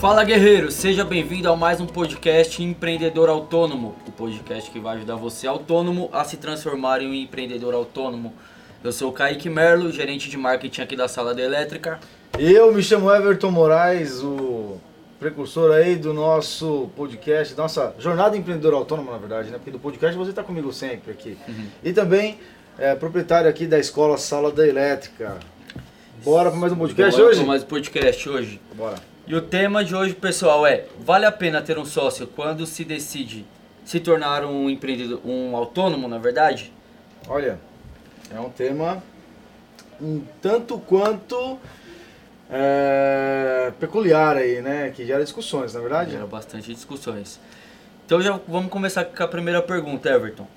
Fala guerreiro, seja bem-vindo a mais um podcast Empreendedor Autônomo, o podcast que vai ajudar você autônomo a se transformar em um empreendedor autônomo. Eu sou o Kaique Merlo, gerente de marketing aqui da Sala da Elétrica. Eu me chamo Everton Moraes, o precursor aí do nosso podcast, nossa jornada empreendedor autônomo, na verdade, né? Porque do podcast você está comigo sempre aqui. Uhum. E também é, proprietário aqui da escola Sala da Elétrica. Bora para mais um podcast Bora hoje? Bora mais um podcast hoje. Bora. E o tema de hoje, pessoal, é: vale a pena ter um sócio quando se decide se tornar um empreendedor, um autônomo, na verdade? Olha, é um tema um tanto quanto é, peculiar aí, né? Que gera discussões, na é verdade? Gera bastante discussões. Então já vamos começar com a primeira pergunta, Everton.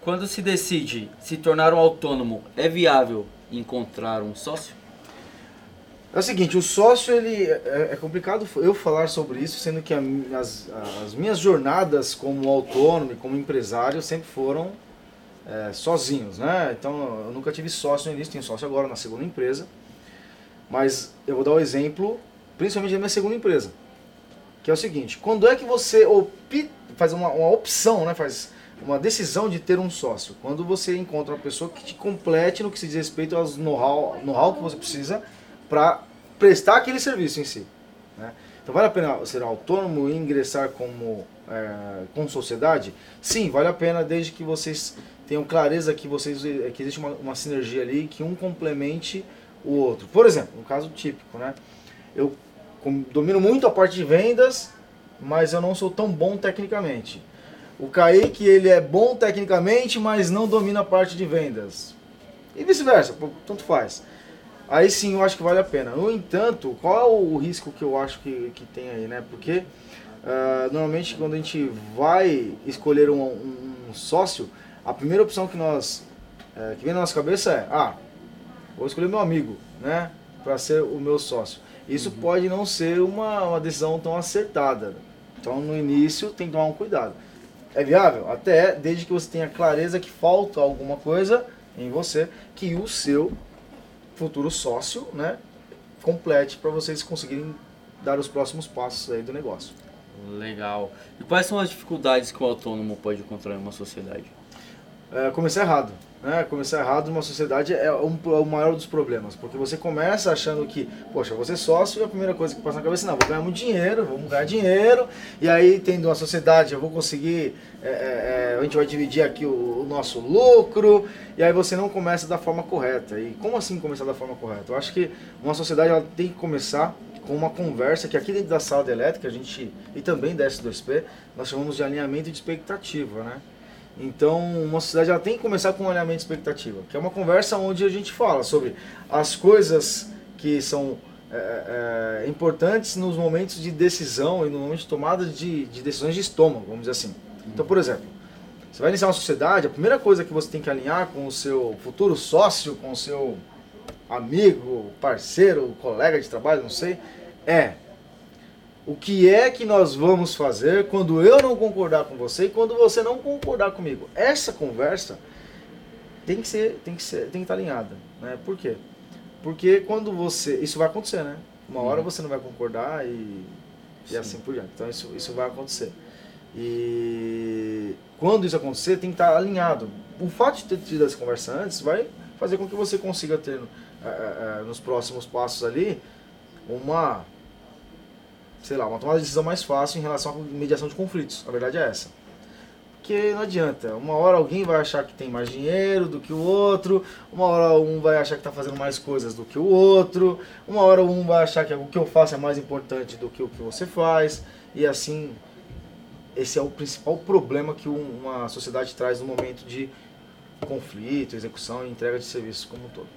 Quando se decide se tornar um autônomo, é viável encontrar um sócio? É o seguinte, o sócio ele é, é complicado eu falar sobre isso, sendo que as, as minhas jornadas como autônomo e como empresário sempre foram é, sozinhos, né? Então eu nunca tive sócio no início, tenho sócio agora na segunda empresa. Mas eu vou dar o um exemplo, principalmente da minha segunda empresa. Que é o seguinte, quando é que você opi, faz uma, uma opção, né, faz uma decisão de ter um sócio? Quando você encontra uma pessoa que te complete no que se diz respeito aos know-how know que você precisa para prestar aquele serviço em si. Né? Então vale a pena ser autônomo e ingressar como é, com sociedade? Sim, vale a pena desde que vocês tenham clareza que vocês que existe uma, uma sinergia ali, que um complemente o outro. Por exemplo, um caso típico, né? Eu domino muito a parte de vendas, mas eu não sou tão bom tecnicamente. O Kaique, ele é bom tecnicamente, mas não domina a parte de vendas. E vice-versa, tanto faz. Aí sim eu acho que vale a pena. No entanto, qual é o risco que eu acho que, que tem aí, né? Porque uh, normalmente quando a gente vai escolher um, um, um sócio, a primeira opção que nós uh, que vem na nossa cabeça é, ah, vou escolher meu amigo, né, para ser o meu sócio. Isso uhum. pode não ser uma, uma decisão tão acertada. Então, no início, tem que tomar um cuidado. É viável? Até, desde que você tenha clareza que falta alguma coisa em você, que o seu futuro sócio, né, complete para vocês conseguirem dar os próximos passos aí do negócio. Legal. E quais são as dificuldades que o autônomo pode encontrar em uma sociedade? É, começar errado. Né? Começar errado numa sociedade é, um, é o maior dos problemas, porque você começa achando que, poxa, você é sócio a primeira coisa que passa na cabeça é, não, vou ganhar muito dinheiro, vamos ganhar dinheiro, e aí tendo uma sociedade, eu vou conseguir, é, é, é, a gente vai dividir aqui o, o, nosso lucro, e aí você não começa da forma correta. E como assim começar da forma correta? Eu acho que uma sociedade ela tem que começar com uma conversa que aqui dentro da sala de elétrica a gente, e também da S2P, nós chamamos de alinhamento de expectativa, né? Então, uma sociedade ela tem que começar com um alinhamento de expectativa, que é uma conversa onde a gente fala sobre as coisas que são é, é, importantes nos momentos de decisão e no momento de tomada de, de, decisões de estômago, vamos dizer assim. Então, por exemplo, você vai iniciar uma sociedade, a primeira coisa que você tem que alinhar com o seu futuro sócio, com o seu amigo, parceiro, colega de trabalho, não sei, é o que é que nós vamos fazer quando eu não concordar com você e quando você não concordar comigo. Essa conversa tem que ser, tem que ser, tem que estar alinhada, né? Por quê? Porque quando você, isso vai acontecer, né? Uma hora uhum. você não vai concordar e, e assim por diante. Então isso, isso vai acontecer. E quando isso acontecer, tem que estar alinhado. O fato de ter tido essa conversa antes vai fazer com que você consiga ter é, é, nos próximos passos ali uma sei lá, uma tomada de decisão mais fácil em relação à mediação de conflitos. A verdade é essa. Porque não adianta, uma hora alguém vai achar que tem mais dinheiro do que o outro, uma hora um vai achar que está fazendo mais coisas do que o outro, uma hora um vai achar que o que eu faço é mais importante do que o que você faz, e assim, esse é o principal problema que uma sociedade traz no momento de conflito, execução e entrega de serviços como um todo.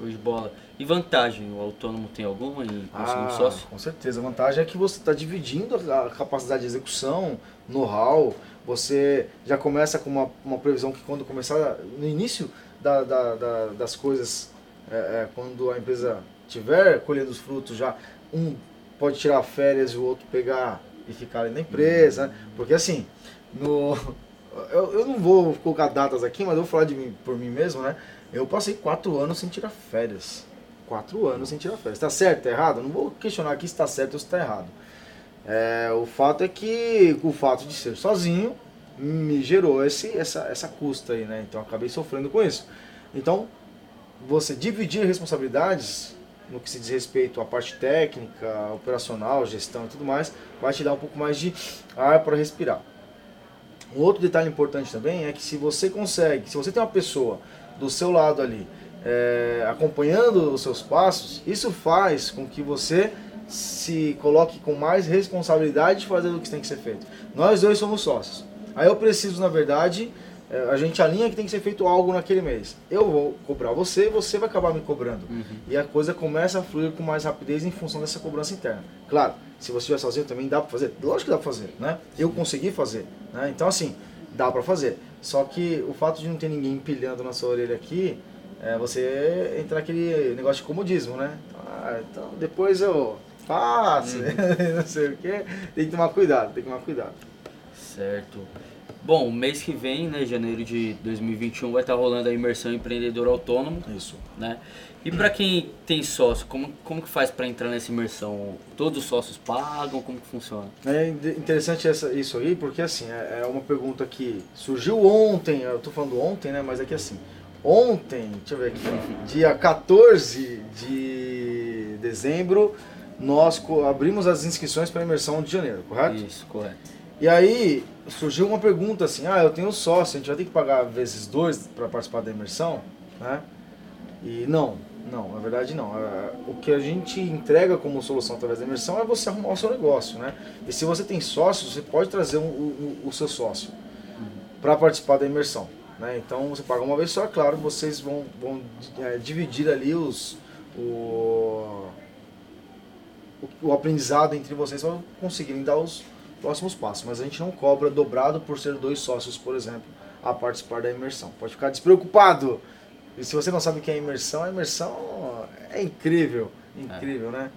Show de bola. E vantagem, o autônomo tem alguma em conseguir ah, um sócio? Com certeza. A vantagem é que você está dividindo a capacidade de execução, know-how. Você já começa com uma, uma previsão que quando começar, no início da, da, da, das coisas, é, é, quando a empresa tiver colhendo os frutos já, um pode tirar férias e o outro pegar e ficar ali na empresa. Né? Porque assim, no, eu, eu não vou colocar datas aqui, mas eu vou falar de mim, por mim mesmo, né? Eu passei quatro anos sem tirar férias quatro anos sem tirar férias. Está certo, está errado? Não vou questionar aqui se está certo ou se está errado. É, o fato é que o fato de ser sozinho me gerou esse, essa, essa custa aí, né? Então acabei sofrendo com isso. Então, você dividir responsabilidades no que se diz respeito à parte técnica, operacional, gestão e tudo mais, vai te dar um pouco mais de ar para respirar. Um outro detalhe importante também é que se você consegue, se você tem uma pessoa do seu lado ali é, acompanhando os seus passos, isso faz com que você se coloque com mais responsabilidade de fazer o que tem que ser feito. Nós dois somos sócios. Aí eu preciso, na verdade, a gente alinha que tem que ser feito algo naquele mês. Eu vou cobrar você, você vai acabar me cobrando. Uhum. E a coisa começa a fluir com mais rapidez em função dessa cobrança interna. Claro, se você estiver sozinho também dá para fazer. Lógico que dá para fazer, né? Eu consegui fazer, né? Então assim, dá para fazer. Só que o fato de não ter ninguém empilhando na sua orelha aqui, é você entra naquele negócio de comodismo, né? Ah, então depois eu faço, uhum. não sei o que. Tem que tomar cuidado, tem que tomar cuidado. Certo. Bom, mês que vem, né, janeiro de 2021, vai estar rolando a imersão empreendedor autônomo. Isso. Né? E para quem tem sócio, como, como que faz para entrar nessa imersão? Todos os sócios pagam? Como que funciona? É interessante essa, isso aí, porque assim, é, é uma pergunta que surgiu ontem, eu tô falando ontem, né, mas é que assim, ontem, deixa eu ver aqui, dia 14 de dezembro, nós abrimos as inscrições para a imersão de janeiro, correto? Isso, correto. E aí surgiu uma pergunta assim, ah, eu tenho sócio, a gente vai ter que pagar vezes dois para participar da imersão, né? E não, não, na verdade não. O que a gente entrega como solução através da imersão é você arrumar o seu negócio, né? E se você tem sócio, você pode trazer o, o, o seu sócio para participar da imersão. Né? Então você paga uma vez só, é claro, vocês vão, vão é, dividir ali os, o, o aprendizado entre vocês para conseguirem dar os, próximos passos. Mas a gente não cobra dobrado por ser dois sócios, por exemplo, a participar da imersão. Pode ficar despreocupado. E se você não sabe o que é imersão, a imersão é incrível. Incrível, é. né?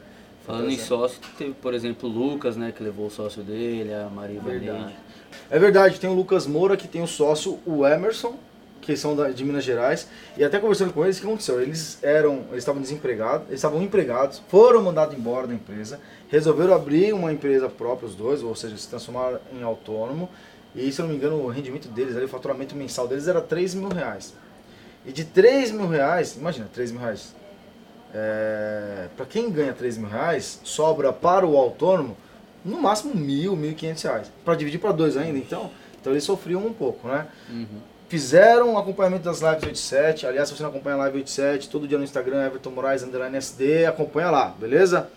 Falando em sócio, teve, por exemplo, o Lucas, né, que levou o sócio dele, a Maria Verdade. É verdade, tem o Lucas Moura, que tem o sócio, o Emerson, que são da, de Minas Gerais, e até conversando com eles, o que aconteceu? Eles eram, eles estavam desempregados, eles estavam empregados, foram mandados embora da empresa, resolveram abrir uma empresa própria, os dois, ou seja, se transformaram em autônomo. E se eu não me engano, o rendimento deles, ali, o faturamento mensal deles era 3 mil reais. E de 3 mil reais, imagina, 3 mil reais. É, para quem ganha 3 mil reais, sobra para o autônomo no máximo mil, mil e quinhentos reais. Para dividir para dois ainda, então, então eles sofriam um pouco, né? Uhum. Fizeram o acompanhamento das lives 87. Aliás, se você não acompanha a live 87, todo dia no Instagram, Everton Moraes, underline SD, acompanha lá, beleza?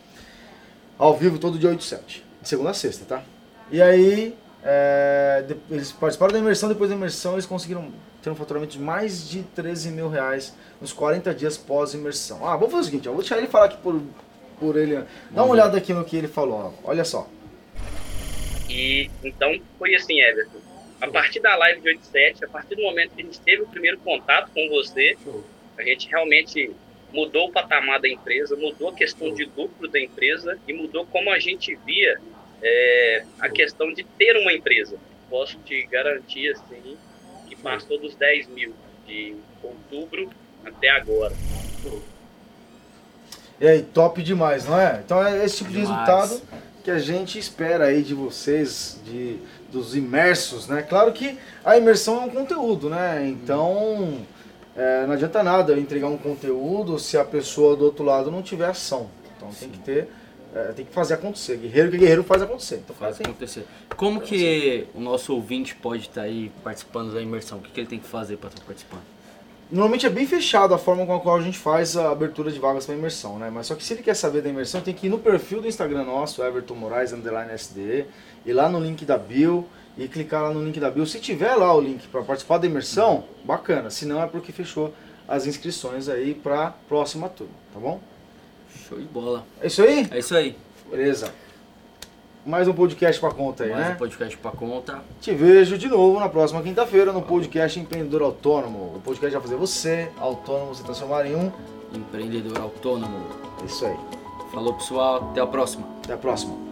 ao vivo todo dia 8 e 7, de segunda a sexta, tá? E aí, é, eles participaram da imersão, depois da imersão eles conseguiram ter um faturamento de mais de 13 mil reais nos 40 dias pós-imersão. Ah, vamos fazer o seguinte, ó, vou deixar ele falar aqui por, por ele. Dá uma olhada aqui no que ele falou, ó, olha só. E então foi assim, Everton. A partir da live de 87, a partir do momento que a gente teve o primeiro contato com você, a gente realmente mudou o patamar da empresa, mudou a questão de lucro da empresa e mudou como a gente via é, a questão de ter uma empresa. Posso te garantir assim que passou dos 10 mil de outubro até agora. E aí, top demais, não é? Então é esse tipo de resultado que a gente espera aí de vocês, de, dos imersos, né? Claro que a imersão é um conteúdo, né? Então é, não adianta nada eu entregar um conteúdo se a pessoa do outro lado não tiver ação. Então Sim. tem que ter, é, tem que fazer acontecer. Guerreiro que guerreiro faz acontecer. Então faz acontecer. Como que o nosso ouvinte pode estar aí participando da imersão? O que, que ele tem que fazer para estar participando? Normalmente é bem fechado a forma com a qual a gente faz a abertura de vagas para imersão, né? Mas só que se ele quer saber da imersão, tem que ir no perfil do Instagram nosso, Everton Moraes underline SD, e lá no link da bio e clicar lá no link da bio. Se tiver lá o link para participar da imersão, bacana. Se não é porque fechou as inscrições aí para próxima turma, tá bom? Show de bola. É isso aí? É isso aí. Beleza. Mais um podcast para conta aí, Mais né? Mais um podcast para conta. Te vejo de novo na próxima quinta-feira no podcast Empreendedor Autônomo. O podcast vai fazer você, autônomo, se transformar em um empreendedor autônomo. Isso aí. Falou, pessoal. Até a próxima. Até a próxima.